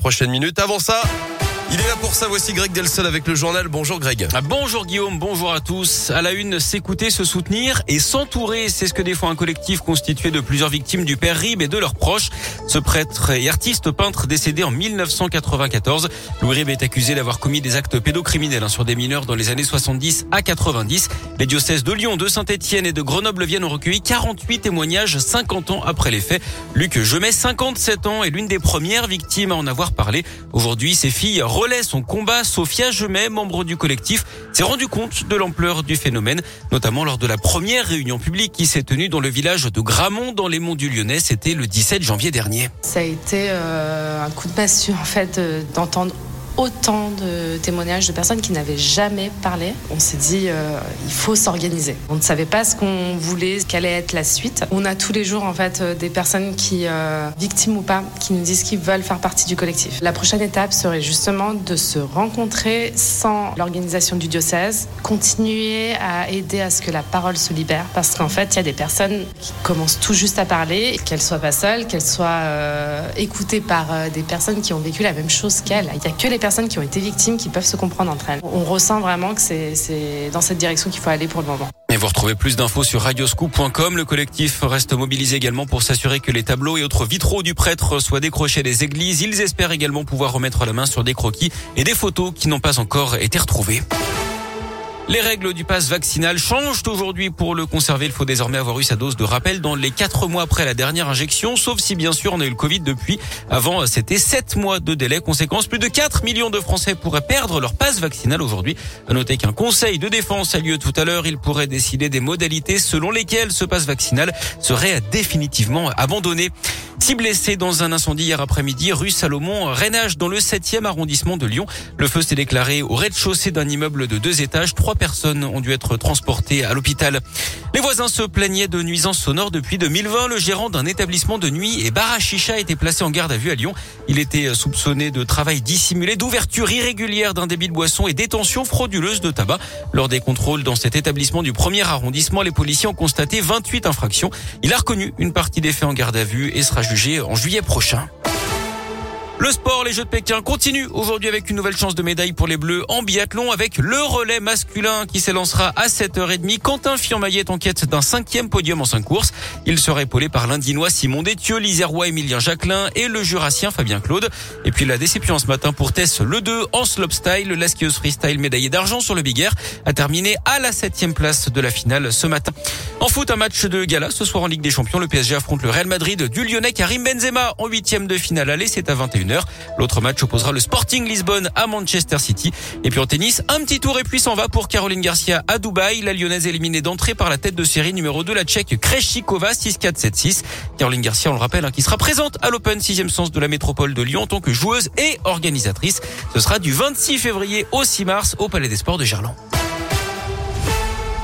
prochaines minutes. Avant ça, il est là pour ça. Voici Greg Delsol avec le journal. Bonjour Greg. Ah, bonjour Guillaume, bonjour à tous. À la une, s'écouter, se soutenir et s'entourer. C'est ce que défend un collectif constitué de plusieurs victimes du père Rib et de leurs proches. Ce prêtre et artiste peintre décédé en 1994. Louis Rib est accusé d'avoir commis des actes pédocriminels hein, sur des mineurs dans les années 70 à 90. Les diocèses de Lyon, de Saint-Etienne et de Grenoble-Vienne ont recueilli 48 témoignages 50 ans après les faits. Luc Jemet, 57 ans, est l'une des premières victimes à en avoir parlé. Aujourd'hui, ses filles relaie son combat. Sophia Gemet, membre du collectif, s'est rendu compte de l'ampleur du phénomène, notamment lors de la première réunion publique qui s'est tenue dans le village de Gramont, dans les monts du Lyonnais. C'était le 17 janvier dernier. Ça a été euh, un coup de massue, en fait, d'entendre autant de témoignages de personnes qui n'avaient jamais parlé. On s'est dit, euh, il faut s'organiser. On ne savait pas ce qu'on voulait, quelle allait être la suite. On a tous les jours, en fait, euh, des personnes qui, euh, victimes ou pas, qui nous disent qu'ils veulent faire partie du collectif. La prochaine étape serait justement de se rencontrer sans l'organisation du diocèse, continuer à aider à ce que la parole se libère, parce qu'en fait, il y a des personnes qui commencent tout juste à parler, qu'elles soient pas seules, qu'elles soient écoutées par des personnes qui ont vécu la même chose qu'elles. Il n'y a que les qui ont été victimes qui peuvent se comprendre entre elles. On ressent vraiment que c'est dans cette direction qu'il faut aller pour le moment. Et vous retrouvez plus d'infos sur radioscoop.com. Le collectif reste mobilisé également pour s'assurer que les tableaux et autres vitraux du prêtre soient décrochés des églises. Ils espèrent également pouvoir remettre la main sur des croquis et des photos qui n'ont pas encore été retrouvées. Les règles du pass vaccinal changent aujourd'hui. Pour le conserver, il faut désormais avoir eu sa dose de rappel dans les quatre mois après la dernière injection, sauf si bien sûr on a eu le Covid depuis. Avant, c'était sept mois de délai. Conséquence, plus de 4 millions de Français pourraient perdre leur passe vaccinal aujourd'hui. À noter qu'un conseil de défense a lieu tout à l'heure. Il pourrait décider des modalités selon lesquelles ce passe vaccinal serait définitivement abandonné. Six blessés dans un incendie hier après-midi, rue Salomon, Rénage, dans le 7e arrondissement de Lyon. Le feu s'est déclaré au rez-de-chaussée d'un immeuble de deux étages. Trois personnes ont dû être transportées à l'hôpital. Les voisins se plaignaient de nuisances sonores depuis 2020. Le gérant d'un établissement de nuit et bar a été placé en garde à vue à Lyon. Il était soupçonné de travail dissimulé, d'ouverture irrégulière d'un débit de boisson et détention frauduleuse de tabac. Lors des contrôles dans cet établissement du premier arrondissement, les policiers ont constaté 28 infractions. Il a reconnu une partie des faits en garde à vue et sera en juillet prochain. Le sport, les Jeux de Pékin continuent aujourd'hui avec une nouvelle chance de médaille pour les Bleus en biathlon avec le relais masculin qui s'élancera à 7h30. Quentin Fillon-Maillet est en quête d'un cinquième podium en cinq courses. Il sera épaulé par l'Indinois Simon Détieux, l'Isérois Emilien Jacquelin et le Jurassien Fabien Claude. Et puis la déception ce matin pour Tess Le 2 en slopestyle. La skieuse freestyle médaillée d'argent sur le Big Air a terminé à la septième place de la finale ce matin. En foot, un match de gala ce soir en Ligue des Champions. Le PSG affronte le Real Madrid du Lyonnais Karim Benzema en huitième de finale. Allez, c'est à 21 L'autre match opposera le Sporting Lisbonne à Manchester City. Et puis en tennis, un petit tour et puis s'en va pour Caroline Garcia à Dubaï. La Lyonnaise éliminée d'entrée par la tête de série numéro 2, la Tchèque Kreshikova 6-4-7-6. Caroline Garcia, on le rappelle, hein, qui sera présente à l'Open 6 sens de la métropole de Lyon en tant que joueuse et organisatrice. Ce sera du 26 février au 6 mars au Palais des Sports de Gerland.